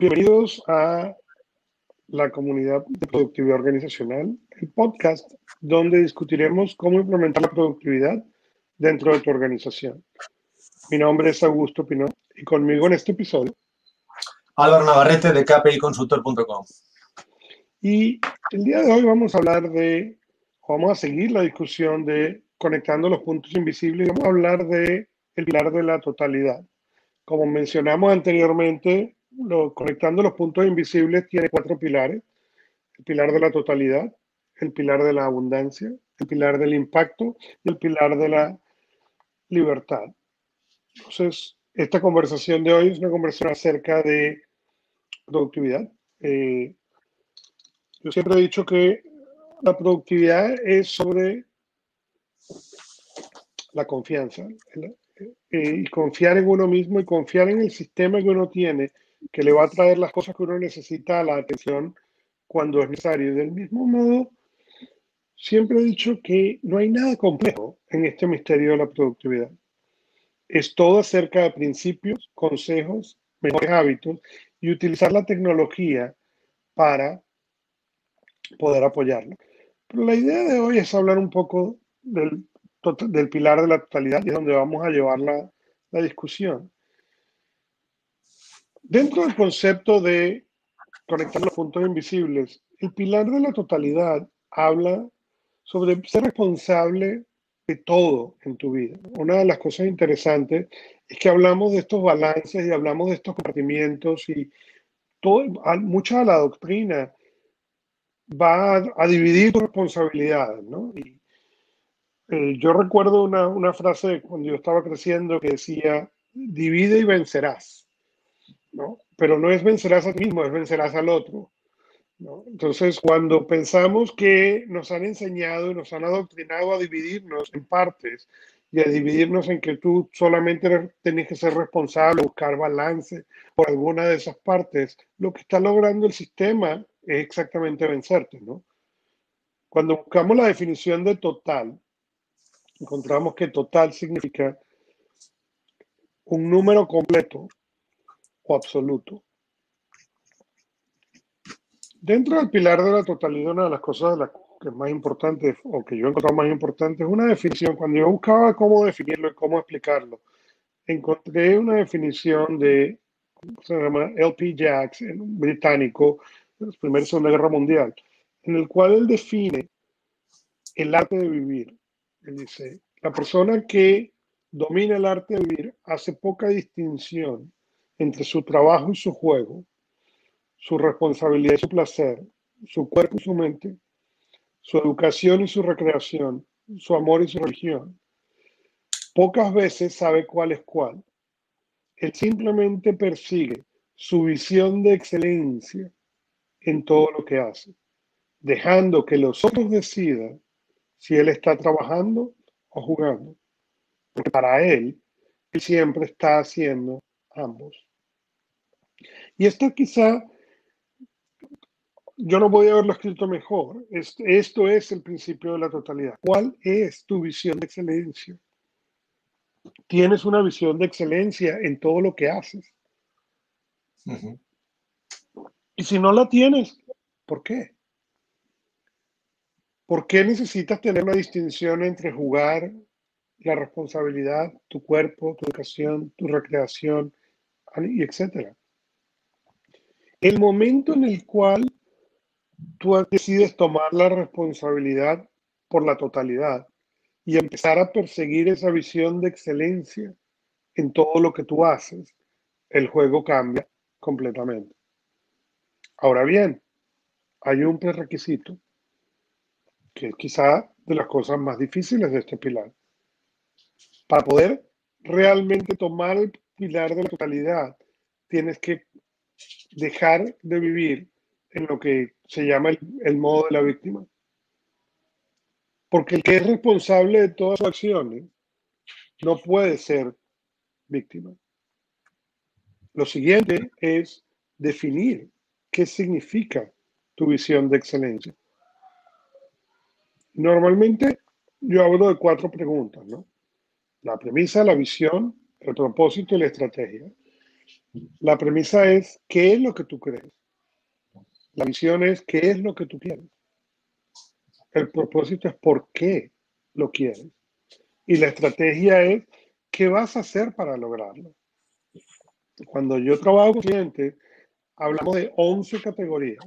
Bienvenidos a la comunidad de productividad organizacional, el podcast donde discutiremos cómo implementar la productividad dentro de tu organización. Mi nombre es Augusto Pinot y conmigo en este episodio. Álvaro Navarrete de kpiconsultor.com. Y el día de hoy vamos a hablar de, vamos a seguir la discusión de conectando los puntos invisibles y vamos a hablar de el pilar de la totalidad. Como mencionamos anteriormente, lo, conectando los puntos invisibles tiene cuatro pilares. El pilar de la totalidad, el pilar de la abundancia, el pilar del impacto y el pilar de la libertad. Entonces, esta conversación de hoy es una conversación acerca de productividad. Eh, yo siempre he dicho que la productividad es sobre la confianza. Eh, y confiar en uno mismo y confiar en el sistema que uno tiene que le va a traer las cosas que uno necesita a la atención cuando es necesario. Del mismo modo, siempre he dicho que no hay nada complejo en este misterio de la productividad. Es todo acerca de principios, consejos, mejores hábitos y utilizar la tecnología para poder apoyarlo. Pero la idea de hoy es hablar un poco del, del pilar de la totalidad y es donde vamos a llevar la, la discusión. Dentro del concepto de conectar los puntos invisibles, el pilar de la totalidad habla sobre ser responsable de todo en tu vida. Una de las cosas interesantes es que hablamos de estos balances y hablamos de estos compartimientos y todo, mucha de la doctrina va a, dividir tus responsabilidades, ¿no? Y, eh, yo recuerdo una, una frase cuando yo estaba creciendo que decía, divide y vencerás. ¿No? Pero no es vencerás a ti mismo, es vencerás al otro. ¿no? Entonces, cuando pensamos que nos han enseñado y nos han adoctrinado a dividirnos en partes y a dividirnos en que tú solamente tienes que ser responsable, buscar balance por alguna de esas partes, lo que está logrando el sistema es exactamente vencerte, ¿no? Cuando buscamos la definición de total, encontramos que total significa un número completo absoluto. Dentro del pilar de la totalidad, una de las cosas de que es más importante, o que yo he encontrado más importante, es una definición. Cuando yo buscaba cómo definirlo y cómo explicarlo, encontré una definición de, se llama LP Jacks, británico, de la Primera y Segunda Guerra Mundial, en el cual él define el arte de vivir. Él dice, la persona que domina el arte de vivir hace poca distinción entre su trabajo y su juego, su responsabilidad y su placer, su cuerpo y su mente, su educación y su recreación, su amor y su religión. Pocas veces sabe cuál es cuál. Él simplemente persigue su visión de excelencia en todo lo que hace, dejando que los otros decidan si él está trabajando o jugando. Porque para él, él siempre está haciendo ambos. Y esto quizá, yo no voy a haberlo escrito mejor. Esto, es el principio de la totalidad. ¿Cuál es tu visión de excelencia? Tienes una visión de excelencia en todo lo que haces. Y si no la tienes, ¿por qué? ¿Por qué necesitas tener una distinción entre jugar, la responsabilidad, tu cuerpo, tu educación, tu recreación, y etcétera? El momento en el cual tú decides tomar la responsabilidad por la totalidad y empezar a perseguir esa visión de excelencia en todo lo que tú haces, el juego cambia completamente. Ahora bien, hay un prerequisito que es quizá de las cosas más difíciles de este pilar. Para poder realmente tomar el pilar de la totalidad, tienes que dejar de vivir en lo que se llama el, modo de la víctima. Porque el que es responsable de todas sus acciones no puede ser víctima. Lo siguiente es definir qué significa tu visión de excelencia. Normalmente yo hablo de cuatro preguntas, ¿no? La premisa, la visión, el propósito y la estrategia. La premisa es, ¿qué es lo que tú crees? La visión es, ¿qué es lo que tú quieres? El propósito es, ¿por qué lo quieres? Y la estrategia es, ¿qué vas a hacer para lograrlo? Cuando yo trabajo con clientes, hablamos de 11 categorías.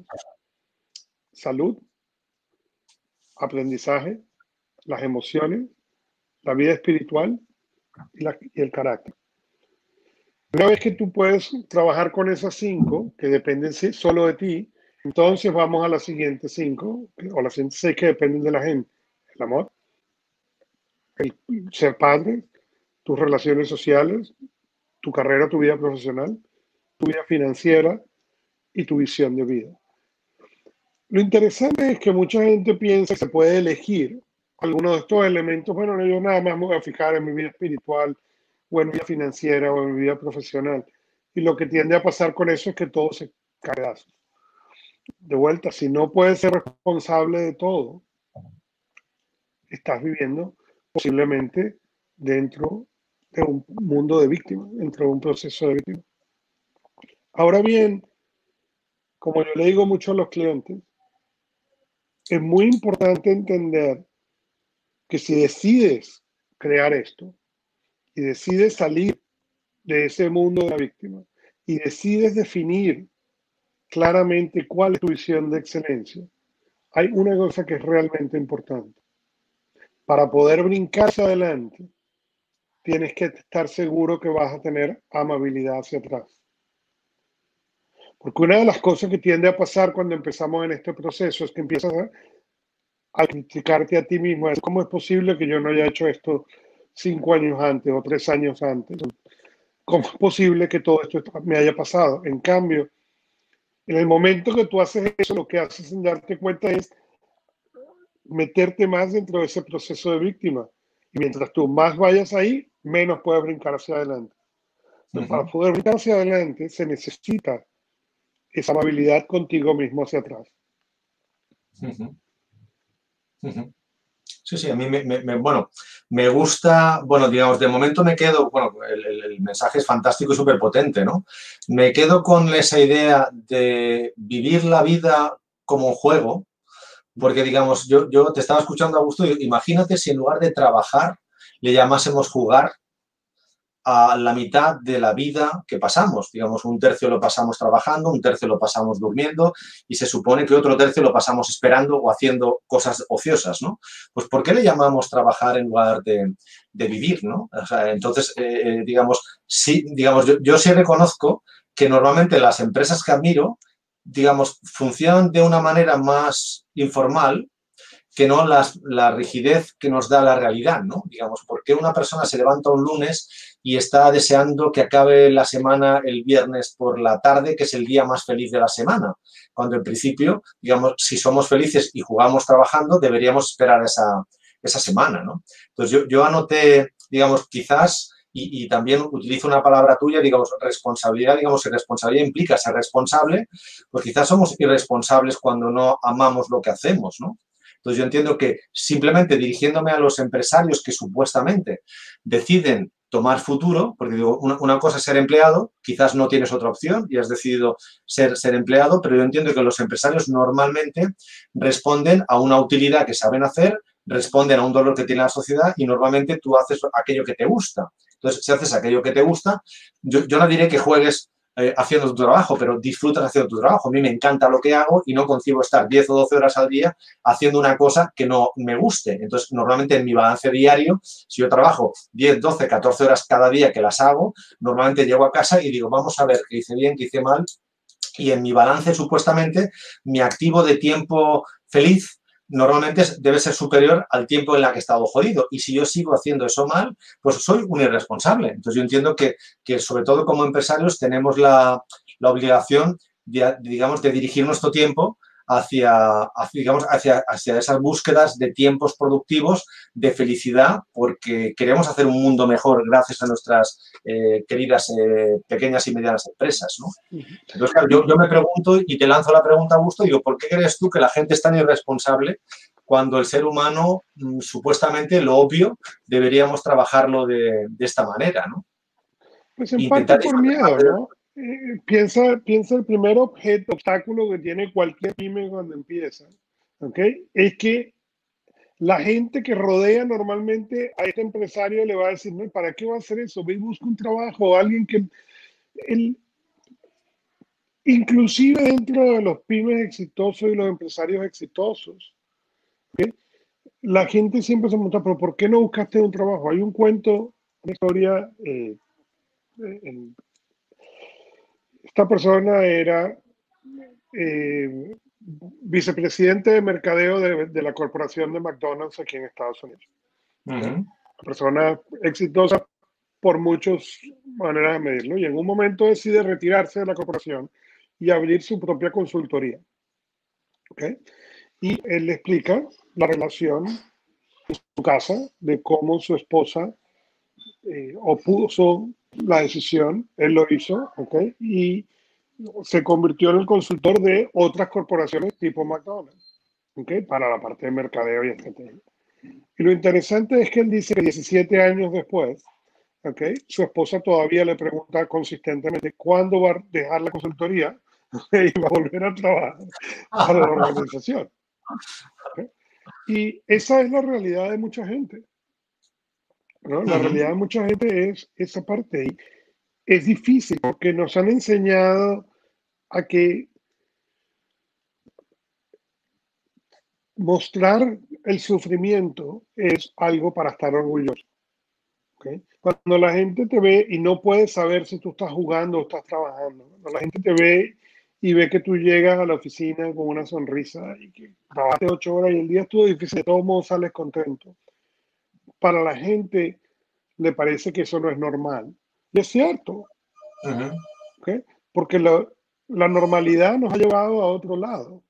Salud, aprendizaje, las emociones, la vida espiritual y, y el carácter. Una vez que tú puedes trabajar con esas cinco, que dependen solo de ti, entonces vamos a las siguientes cinco, o las siguientes seis que dependen de la gente. El amor, el ser padre, tus relaciones sociales, tu carrera, tu vida profesional, tu vida financiera y tu visión de vida. Lo interesante es que mucha gente piensa que se puede elegir alguno de estos elementos. Bueno, yo nada más me voy a fijar en mi vida espiritual, o vida financiera o en vida profesional. Y lo que tiende a pasar con eso es que todo se cae de vuelta. Si no puedes ser responsable de todo, estás viviendo posiblemente dentro de un mundo de víctimas, dentro de un proceso de víctimas. Ahora bien, como yo le digo mucho a los clientes, es muy importante entender que si decides crear esto, y decides salir de ese mundo de la víctima y decides definir claramente cuál es tu visión de excelencia, hay una cosa que es realmente importante. Para poder brincarse adelante, tienes que estar seguro que vas a tener amabilidad hacia atrás. Porque una de las cosas que tiende a pasar cuando empezamos en este proceso es que empiezas a, a criticarte a ti mismo. ¿Cómo es posible que yo no haya hecho esto cinco años antes o tres años antes. ¿Cómo es posible que todo esto me haya pasado? En cambio, en el momento que tú haces eso, lo que haces sin darte cuenta es meterte más dentro de ese proceso de víctima. Y mientras tú más vayas ahí, menos puedes brincar hacia adelante. Para poder brincar hacia adelante se necesita esa amabilidad contigo mismo hacia atrás. Sí, sí, a mí me, bueno, me gusta, bueno, digamos, de momento me quedo, bueno, el, mensaje es fantástico y súper potente, ¿no? Me quedo con esa idea de vivir la vida como un juego, porque, digamos, yo, yo te estaba escuchando a gusto, imagínate si en lugar de trabajar le llamásemos jugar a la mitad de la vida que pasamos. Digamos, un tercio lo pasamos trabajando, un tercio lo pasamos durmiendo y se supone que otro tercio lo pasamos esperando o haciendo cosas ociosas, ¿no? Pues ¿por qué le llamamos trabajar en lugar de, vivir, ¿no? entonces, eh, eh, digamos, sí, digamos, yo, yo sí reconozco que normalmente las empresas que admiro, digamos, funcionan de una manera más informal, que no la rigidez que nos da la realidad, ¿no? Digamos, ¿por qué una persona se levanta un lunes y está deseando que acabe la semana el viernes por la tarde, que es el día más feliz de la semana? Cuando en principio, digamos, si somos felices y jugamos trabajando, deberíamos esperar esa, esa semana, ¿no? Entonces yo, yo anoté, digamos, quizás y, también utilizo una palabra tuya, digamos, responsabilidad, digamos, responsabilidad implica ser responsable, pues quizás somos irresponsables cuando no amamos lo que hacemos, ¿no? Entonces yo entiendo que simplemente dirigiéndome a los empresarios que supuestamente deciden tomar futuro, porque digo, una, cosa es ser empleado, quizás no tienes otra opción y has decidido ser, empleado, pero yo entiendo que los empresarios normalmente responden a una utilidad que saben hacer, responden a un dolor que tiene la sociedad y normalmente tú haces aquello que te gusta. Entonces, si haces aquello que te gusta, yo no diré que juegues eh, haciendo tu trabajo, pero disfrutas haciendo tu trabajo. A mí me encanta lo que hago y no concibo estar 10 o 12 horas al día haciendo una cosa que no me guste. Entonces, normalmente en mi balance diario, si yo trabajo 10, 12, 14 horas cada día que las hago, normalmente llego a casa y digo, vamos a ver qué hice bien, qué hice mal. Y en mi balance, supuestamente, mi activo de tiempo feliz normalmente debe ser superior al tiempo en el que he estado jodido. Y si yo sigo haciendo eso mal, pues soy un irresponsable. Entonces yo entiendo que, que sobre todo como empresarios tenemos la, la obligación, de, digamos, de dirigir nuestro tiempo hacia, digamos, hacia, hacia esas búsquedas de tiempos productivos, de felicidad, porque queremos hacer un mundo mejor gracias a nuestras eh, queridas eh, pequeñas y medianas empresas. ¿no? Entonces, claro, yo, yo, me pregunto y te lanzo la pregunta, Augusto, digo, ¿por qué crees tú que la gente es tan irresponsable cuando el ser humano, mm, supuestamente, lo obvio, deberíamos trabajarlo de, de esta manera? ¿no? Pues en parte por miedo, ¿no? Eh, piensa, piensa el primer objeto, obstáculo que tiene cualquier pyme cuando empieza, ¿ok? Es que la gente que rodea normalmente a este empresario le va a decir, no, ¿para qué va a hacer eso? Ve y busca un trabajo, alguien que... El, inclusive dentro de los pymes exitosos y los empresarios exitosos, la gente siempre se pregunta, pero ¿por qué no buscaste un trabajo? Hay un cuento, una historia, eh, esta persona era eh, vicepresidente de mercadeo de, la corporación de McDonald's aquí en Estados Unidos. Una persona exitosa por muchas maneras de medirlo. Y en un momento decide retirarse de la corporación y abrir su propia consultoría. ¿Okay? Y él le explica la relación en su casa de cómo su esposa eh, opuso la decisión, él lo hizo, ¿ok? Y se convirtió en el consultor de otras corporaciones tipo McDonald's, ¿ok? Para la parte de mercadeo y estrategia. Y lo interesante es que él dice que 17 años después, ¿ok? Su esposa todavía le pregunta consistentemente cuándo va a dejar la consultoría y va a volver a trabajar para la organización. Y esa es la realidad de mucha gente. La realidad de mucha gente es esa parte. Y es difícil porque nos han enseñado a que mostrar el sufrimiento es algo para estar orgulloso. Cuando la gente te ve y no puede saber si tú estás jugando o estás trabajando, cuando la gente te ve y ve que tú llegas a la oficina con una sonrisa y que trabajaste ocho horas y el día estuvo difícil, de todos modos sales contento. Para la gente le parece que eso no es normal. Y es cierto. Porque la, normalidad nos ha llevado a otro lado.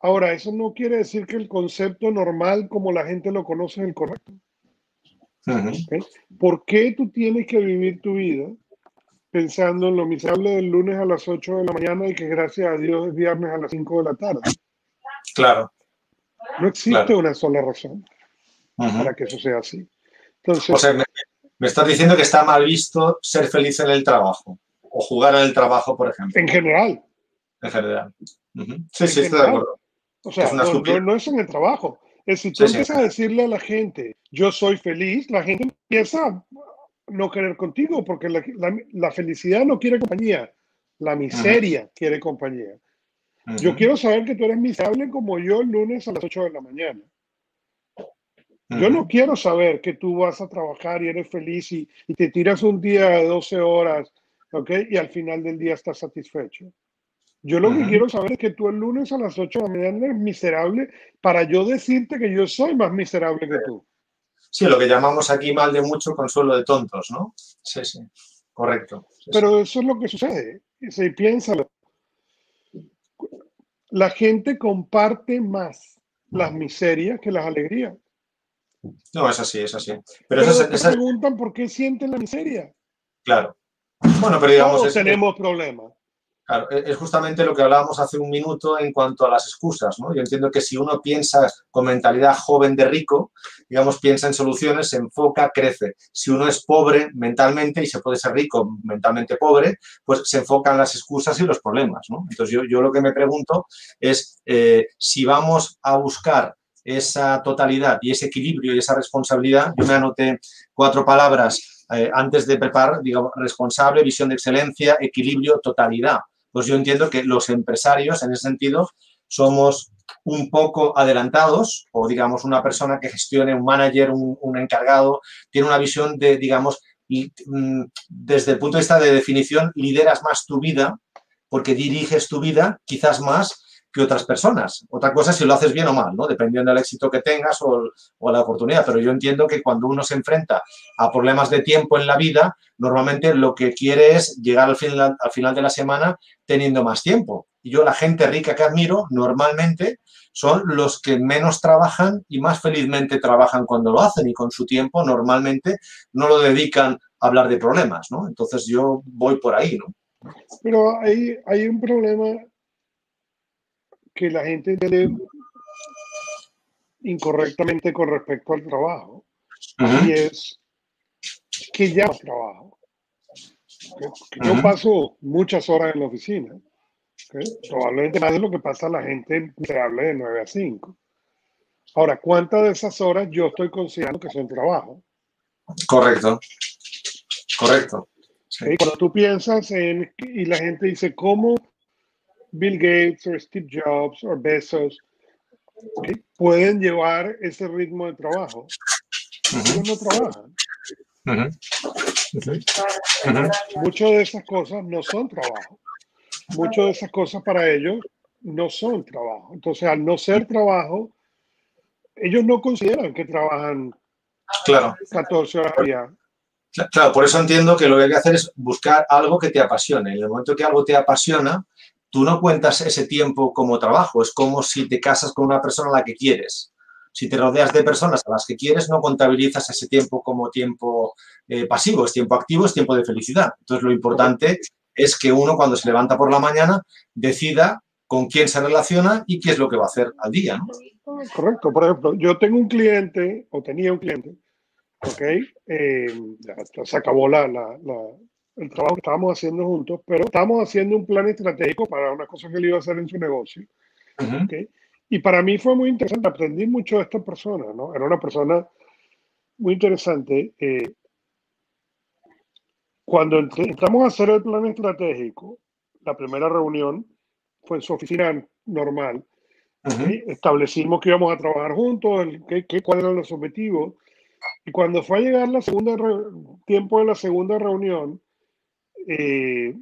Ahora, eso no quiere decir que el concepto normal como la gente lo conoce es el correcto. ¿Por qué tú tienes que vivir tu vida pensando en lo miserable del lunes a las 8 de la mañana y que gracias a Dios es viernes a las 5 de la tarde. Claro. No existe una sola razón para que eso sea así. Entonces, o sea, me, estás diciendo que está mal visto ser feliz en el trabajo o jugar en el trabajo, por ejemplo. En general. En general. Sí, sí, estoy de acuerdo. O sea, no, es en el trabajo. Es si tú empiezas a decirle a la gente, yo soy feliz, la gente empieza no querer contigo, porque la, felicidad no quiere compañía, la miseria quiere compañía. Yo quiero saber que tú eres miserable como yo el lunes a las 8 de la mañana. Yo no quiero saber que tú vas a trabajar y eres feliz y, te tiras un día de 12 horas, ¿ok? Y al final del día estás satisfecho. Yo lo que quiero saber es que tú el lunes a las 8 de la mañana eres miserable para yo decirte que yo soy más miserable que tú. Sí, lo que llamamos aquí mal de mucho consuelo de tontos, ¿no? Sí, sí, correcto. Pero eso es lo que sucede. Si piénsalo. La gente comparte más las miserias que las alegrías. No, es así, es así. Pero, se preguntan por qué sienten la miseria. Claro. Bueno, pero digamos. Todos tenemos problemas. Claro, e-, es justamente lo que hablábamos hace un minuto en cuanto a las excusas, ¿no? Yo entiendo que si uno piensa con mentalidad joven de rico, digamos, piensa en soluciones, se enfoca, crece. Si uno es pobre mentalmente y se puede ser rico mentalmente pobre, pues se enfocan las excusas y los problemas, ¿no? Entonces yo, lo que me pregunto es eh, si vamos a buscar esa totalidad y ese equilibrio y esa responsabilidad, yo me anoté cuatro palabras eh, antes de preparar, digamos, responsable, visión de excelencia, equilibrio, totalidad. Pues yo entiendo que los empresarios en ese sentido somos un poco adelantados o digamos una persona que gestione, un manager, un, encargado, tiene una visión de, digamos, mm, desde el punto de vista de definición, lideras más tu vida porque diriges tu vida quizás más que otras personas. Otra cosa es si lo haces bien o mal, ¿no? Dependiendo del éxito que tengas o, la oportunidad. Pero yo entiendo que cuando uno se enfrenta a problemas de tiempo en la vida, normalmente lo que quiere es llegar al final, al final de la semana teniendo más tiempo. Y yo la gente rica que admiro normalmente son los que menos trabajan y más felizmente trabajan cuando lo hacen y con su tiempo normalmente no lo dedican a hablar de problemas, ¿no? Entonces yo voy por ahí, ¿no? Pero hay, hay un problema que la gente tiene incorrectamente con respecto al trabajo. Y es que ya trabajo. Yo paso muchas horas en la oficina. Probablemente más de lo que pasa la gente miserable de 9 a 5. Ahora, ¿cuántas de esas horas yo estoy considerando que son trabajo? Correcto. Correcto. Cuando tú piensas en, y la gente dice, ¿cómo Bill Gates o Steve Jobs o Bezos pueden llevar ese ritmo de trabajo? Ellos no trabajan. Muchas de esas cosas no son trabajo. Muchas de esas cosas para ellos no son trabajo. Entonces, al no ser trabajo, ellos no consideran que trabajan claro. 14 horas al día. Claro, por eso entiendo que lo que hay que hacer es buscar algo que te apasione. En el momento que algo te apasiona, tú no cuentas ese tiempo como trabajo. Es como si te casas con una persona a la que quieres. Si te rodeas de personas a las que quieres, no contabilizas ese tiempo como tiempo eh, pasivo, es tiempo activo, es tiempo de felicidad. Entonces, lo importante es que uno cuando se levanta por la mañana decida con quién se relaciona y qué es lo que va a hacer al día. Correcto. Por ejemplo, yo tengo un cliente o tenía un cliente ¿ok? Eh, se acabó la, la, el trabajo que estábamos haciendo juntos, pero estábamos haciendo un plan estratégico para una cosa que él iba a hacer en su negocio. ¿okay? Y para mí fue muy interesante, aprendí mucho de esta persona, ¿no? Era una persona muy interesante. Eh, cuando entramos a hacer el plan estratégico, la primera reunión fue en su oficina normal. Establecimos que íbamos a trabajar juntos, qué, qué, cuáles eran los objetivos. Y cuando fue a llegar la segunda tiempo de la segunda reunión, eh,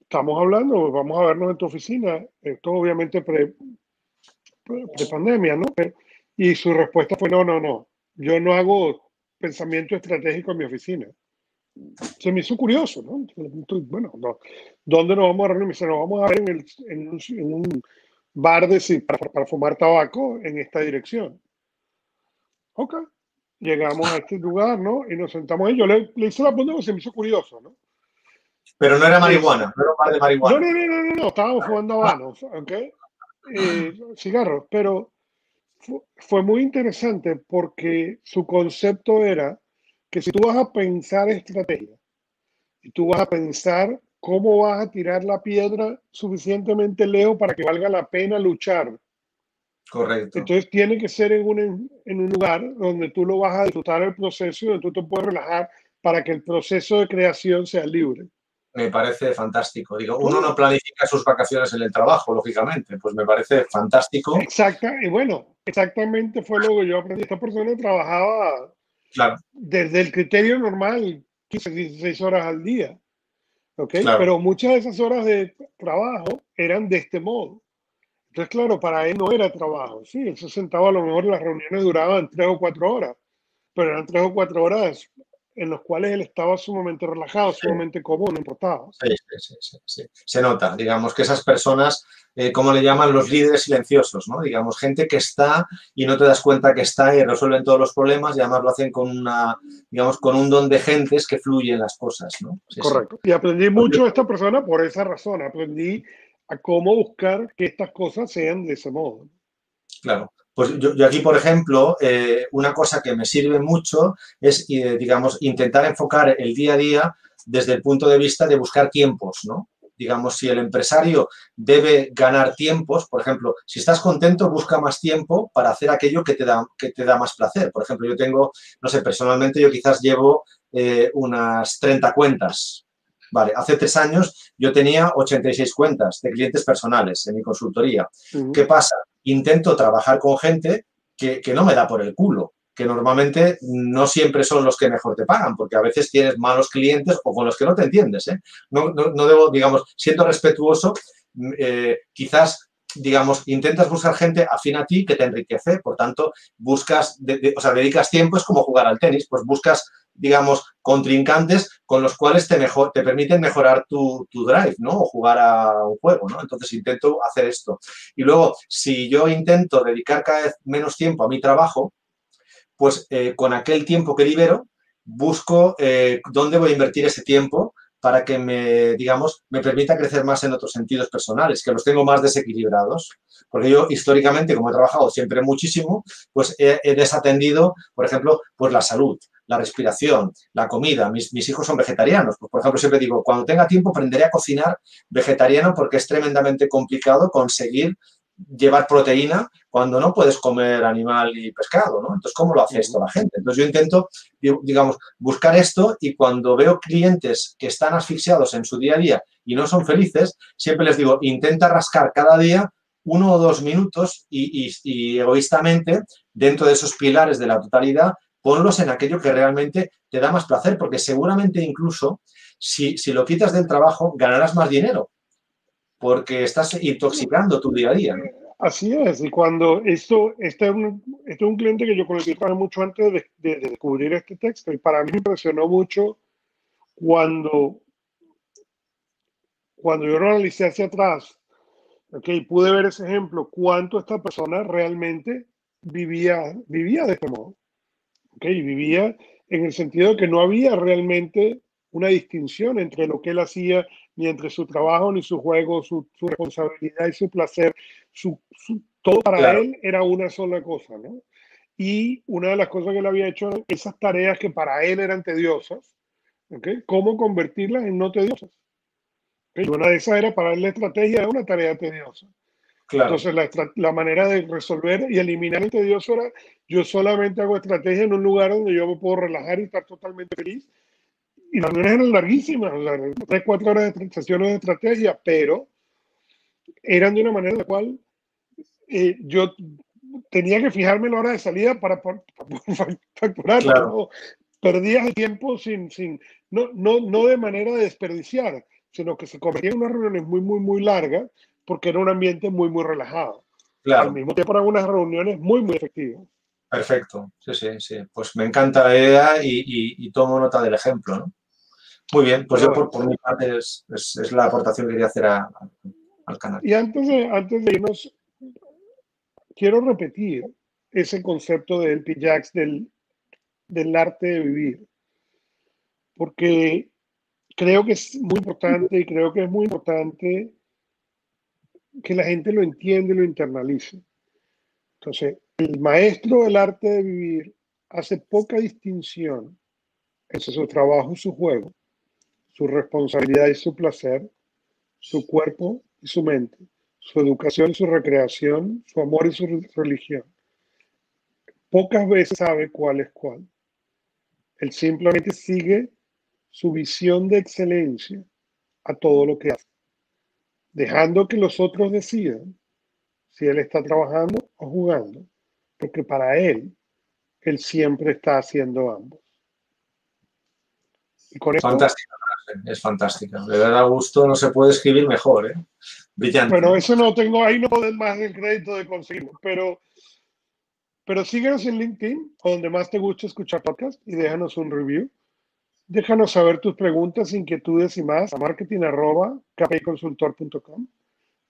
estamos hablando, vamos a vernos en tu oficina. Esto obviamente pre, pandemia, ¿no? Y su respuesta fue, no, no, no, yo no hago pensamiento estratégico en mi oficina. Se me hizo curioso, ¿no? Bueno, ¿dónde nos vamos a reunir? Me dice, nos vamos a ver en, en, un, bar de, para, para fumar tabaco en esta dirección. Ok, llegamos a este lugar, ¿no? Y nos sentamos ahí. Yo le, hice la pregunta porque se me hizo curioso, ¿no? Pero no era marihuana, no era un bar de marihuana. No, no, no, no, no, estábamos fumando habanos, ¿ok? Eh, cigarros, pero fue, muy interesante porque su concepto era que si tú vas a pensar estrategia y tú vas a pensar cómo vas a tirar la piedra suficientemente lejos para que valga la pena luchar Correcto. Entonces tiene que ser en un, en un lugar donde tú lo vas a disfrutar el proceso y donde tú te puedes relajar para que el proceso de creación sea libre. Me parece fantástico. Digo, uno no planifica sus vacaciones en el trabajo, lógicamente. Pues me parece fantástico. Exacta, y bueno, exactamente fue lo que yo aprendí. Esta persona trabajaba desde el criterio normal, 15, 16 horas al día. ¿okay? Pero muchas de esas horas de trabajo eran de este modo. Entonces, claro, para él no era trabajo. Sí, él se sentaba, a lo mejor las reuniones duraban tres o cuatro horas, pero eran tres o cuatro horas en las cuales él estaba sumamente relajado, sumamente cómodo, no importaba. Sí, sí, sí, sí, Se nota, digamos, que esas personas, eh, como le llaman los líderes silenciosos, ¿no? Digamos, gente que está y no te das cuenta que está y resuelven todos los problemas y además lo hacen con una, digamos, con un don de gentes que fluyen las cosas, ¿no? Correcto. Y aprendí mucho de esta persona por esa razón. Aprendí a cómo buscar que estas cosas sean de ese modo. Claro. Pues yo, aquí, por ejemplo, eh, una cosa que me sirve mucho es, eh, digamos, intentar enfocar el día a día desde el punto de vista de buscar tiempos, ¿no? Digamos, si el empresario debe ganar tiempos, por ejemplo, si estás contento, busca más tiempo para hacer aquello que te da, que te da más placer. Por ejemplo, yo tengo, no sé, personalmente yo quizás llevo eh, unas 30 cuentas Vale, hace tres años yo tenía 86 cuentas de clientes personales en mi consultoría. ¿Qué pasa? Intento trabajar con gente que, no me da por el culo, que normalmente no siempre son los que mejor te pagan, porque a veces tienes malos clientes o con los que no te entiendes. ¿eh? No, debo, digamos, siendo respetuoso, mm, eh, quizás digamos, intentas buscar gente afín a ti que te enriquece, por tanto, buscas, o sea, dedicas tiempo, es como jugar al tenis, pues buscas digamos, contrincantes con los cuales te, mejor, te permiten mejorar tu, drive, ¿no? O jugar a un juego, ¿no? Entonces intento hacer esto. Y luego, si yo intento dedicar cada vez menos tiempo a mi trabajo, pues eh, con aquel tiempo que libero, busco eh, dónde voy a invertir ese tiempo para que me, digamos, me permita crecer más en otros sentidos personales, que los tengo más desequilibrados. Porque yo, históricamente, como he trabajado siempre muchísimo, pues he, he desatendido, por ejemplo, pues la salud, la respiración, la comida. Mis, hijos son vegetarianos. Pues, por ejemplo, siempre digo, cuando tenga tiempo aprenderé a cocinar vegetariano porque es tremendamente complicado conseguir llevar proteína cuando no puedes comer animal y pescado, ¿no? Entonces, ¿cómo lo hace esto la gente? Entonces, yo intento, digamos, buscar esto y cuando veo clientes que están asfixiados en su día a día y no son felices, siempre les digo, intenta rascar cada día uno o dos minutos y, egoístamente, dentro de esos pilares de la totalidad, ponlos en aquello que realmente te da más placer, porque seguramente incluso si, si lo quitas del trabajo, ganarás más dinero, porque estás intoxicando tu día a día. Así es, y cuando esto, este es un, este cliente que yo conocí mucho antes de, de, descubrir este texto, y para mí me impresionó mucho cuando, cuando yo lo analicé hacia atrás, okay, pude ver ese ejemplo, cuánto esta persona realmente vivía, vivía de este modo. Okay, vivía en el sentido de que no había realmente una distinción entre lo que él hacía, ni entre su trabajo, ni su juego, su, responsabilidad y su placer. Su, todo para él era una sola cosa, ¿no? Y una de las cosas que él había hecho, esas tareas que para él eran tediosas, ¿okay? ¿Cómo convertirlas en no tediosas? Y una de esas era para él la estrategia, era una tarea tediosa. Claro. Entonces, la, la, manera de resolver y eliminar el tedioso era, yo solamente hago estrategia en un lugar donde yo me puedo relajar y estar totalmente feliz y las reuniones eran larguísimas, o sea, tres, cuatro horas de sesiones de estrategia, pero eran de una manera en la cual eh, yo tenía que fijarme la hora de salida para, facturar. Perdía el tiempo sin, sin no, no, no de manera de desperdiciar, sino que se convertían en unas reuniones muy, muy, muy largas porque era un ambiente muy, muy relajado. Claro. Al mismo tiempo eran unas reuniones muy, muy efectivas. Perfecto, sí, sí, sí. Pues me encanta la idea y, y, y tomo nota del ejemplo, ¿no? Muy bien, pues yo por, mi parte es, la aportación que quería hacer al canal. Y antes de, antes de irnos, quiero repetir ese concepto de LP Jacks del, del arte de vivir, porque creo que es muy importante y creo que es muy importante que la gente lo entienda y lo internalice. Entonces, el maestro del arte de vivir hace poca distinción entre su trabajo y su juego su responsabilidad y su placer, su cuerpo y su mente, su educación y su recreación, su amor y su religión. Pocas veces sabe cuál es cuál. Él simplemente sigue su visión de excelencia a todo lo que hace, dejando que los otros decidan si él está trabajando o jugando, porque para él, él siempre está haciendo ambos. Y con Fantástico es fantástica. De verdad, gusto no se puede escribir mejor, ¿eh? Brillante. Bueno, eso no tengo, ahí no puedo más el crédito de conseguirlo, pero, pero síguenos en LinkedIn, donde más te gusta escuchar podcast, y déjanos un review. Déjanos saber tus preguntas, inquietudes y más a marketing.kpiconsultor.com.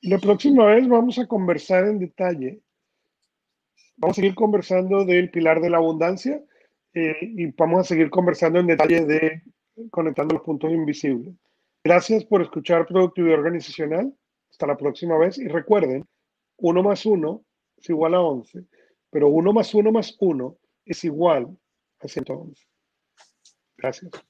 Y la próxima vez vamos a conversar en detalle. Vamos a seguir conversando del pilar de la abundancia eh, y vamos a seguir conversando en detalle de conectando los puntos invisibles. Gracias por escuchar Productividad Organizacional. Hasta la próxima vez. Y recuerden, 1 más 1 es igual a 11, pero 1 más 1 más 1 es igual a 111. Gracias.